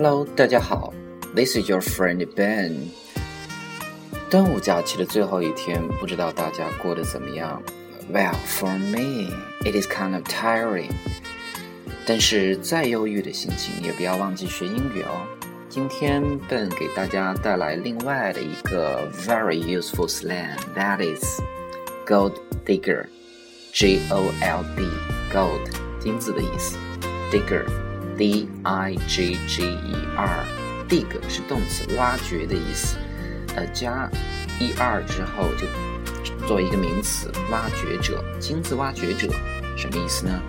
Hello，大家好，This is your friend Ben。端午假期的最后一天，不知道大家过得怎么样？Well, for me, it is kind of tiring。但是再忧郁的心情，也不要忘记学英语哦。今天 Ben 给大家带来另外的一个 very useful slang，that is gold digger。G O L D，gold，金子的意思，digger。 D I G G E R，dig 是动词，挖掘的意思。呃，加 e r 之后就作为一个名词，挖掘者，金子挖掘者，什么意思呢？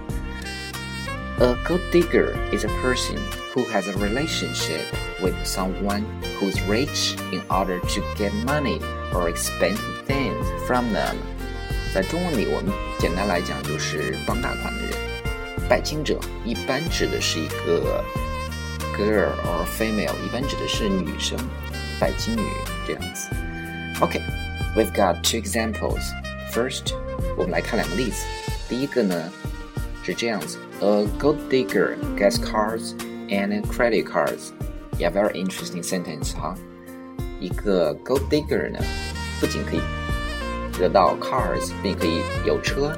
A gold digger is a person who has a relationship with someone who is rich in order to get money or expensive things from them。在中文里，我们简单来讲就是傍大款的人。 拜金者一般指的是一个 girl or female，一般指的是女生，拜金女这样子。OK，we've got two examples. First，我们来看两个例子。第一个呢是这样子：A gold digger gets cars and credit cards. Yeah, very interesting sentence 哈。一个 gold digger 呢，不仅可以得到 cars，并可以有车，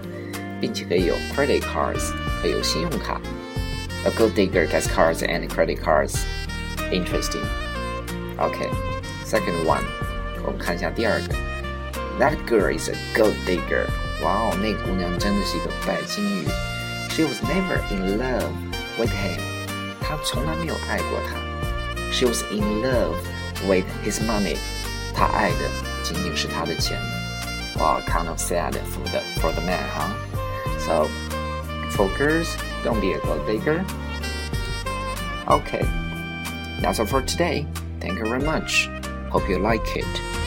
并且可以有 credit cards。 会有信用卡。A gold digger gets cars and credit cards. Interesting. Okay, second one，我们看一下第二个。That girl is a gold digger. 哇哦，那姑娘真的是一个拜金女。She was never in love with him. 她从来没有爱过他。She was in love with his money. 她爱的仅仅是他的钱。Wow, kind of sad for the for the man, huh? So girls, don't be a gold digger. Okay, that's all for today. Thank you very much. Hope you like it.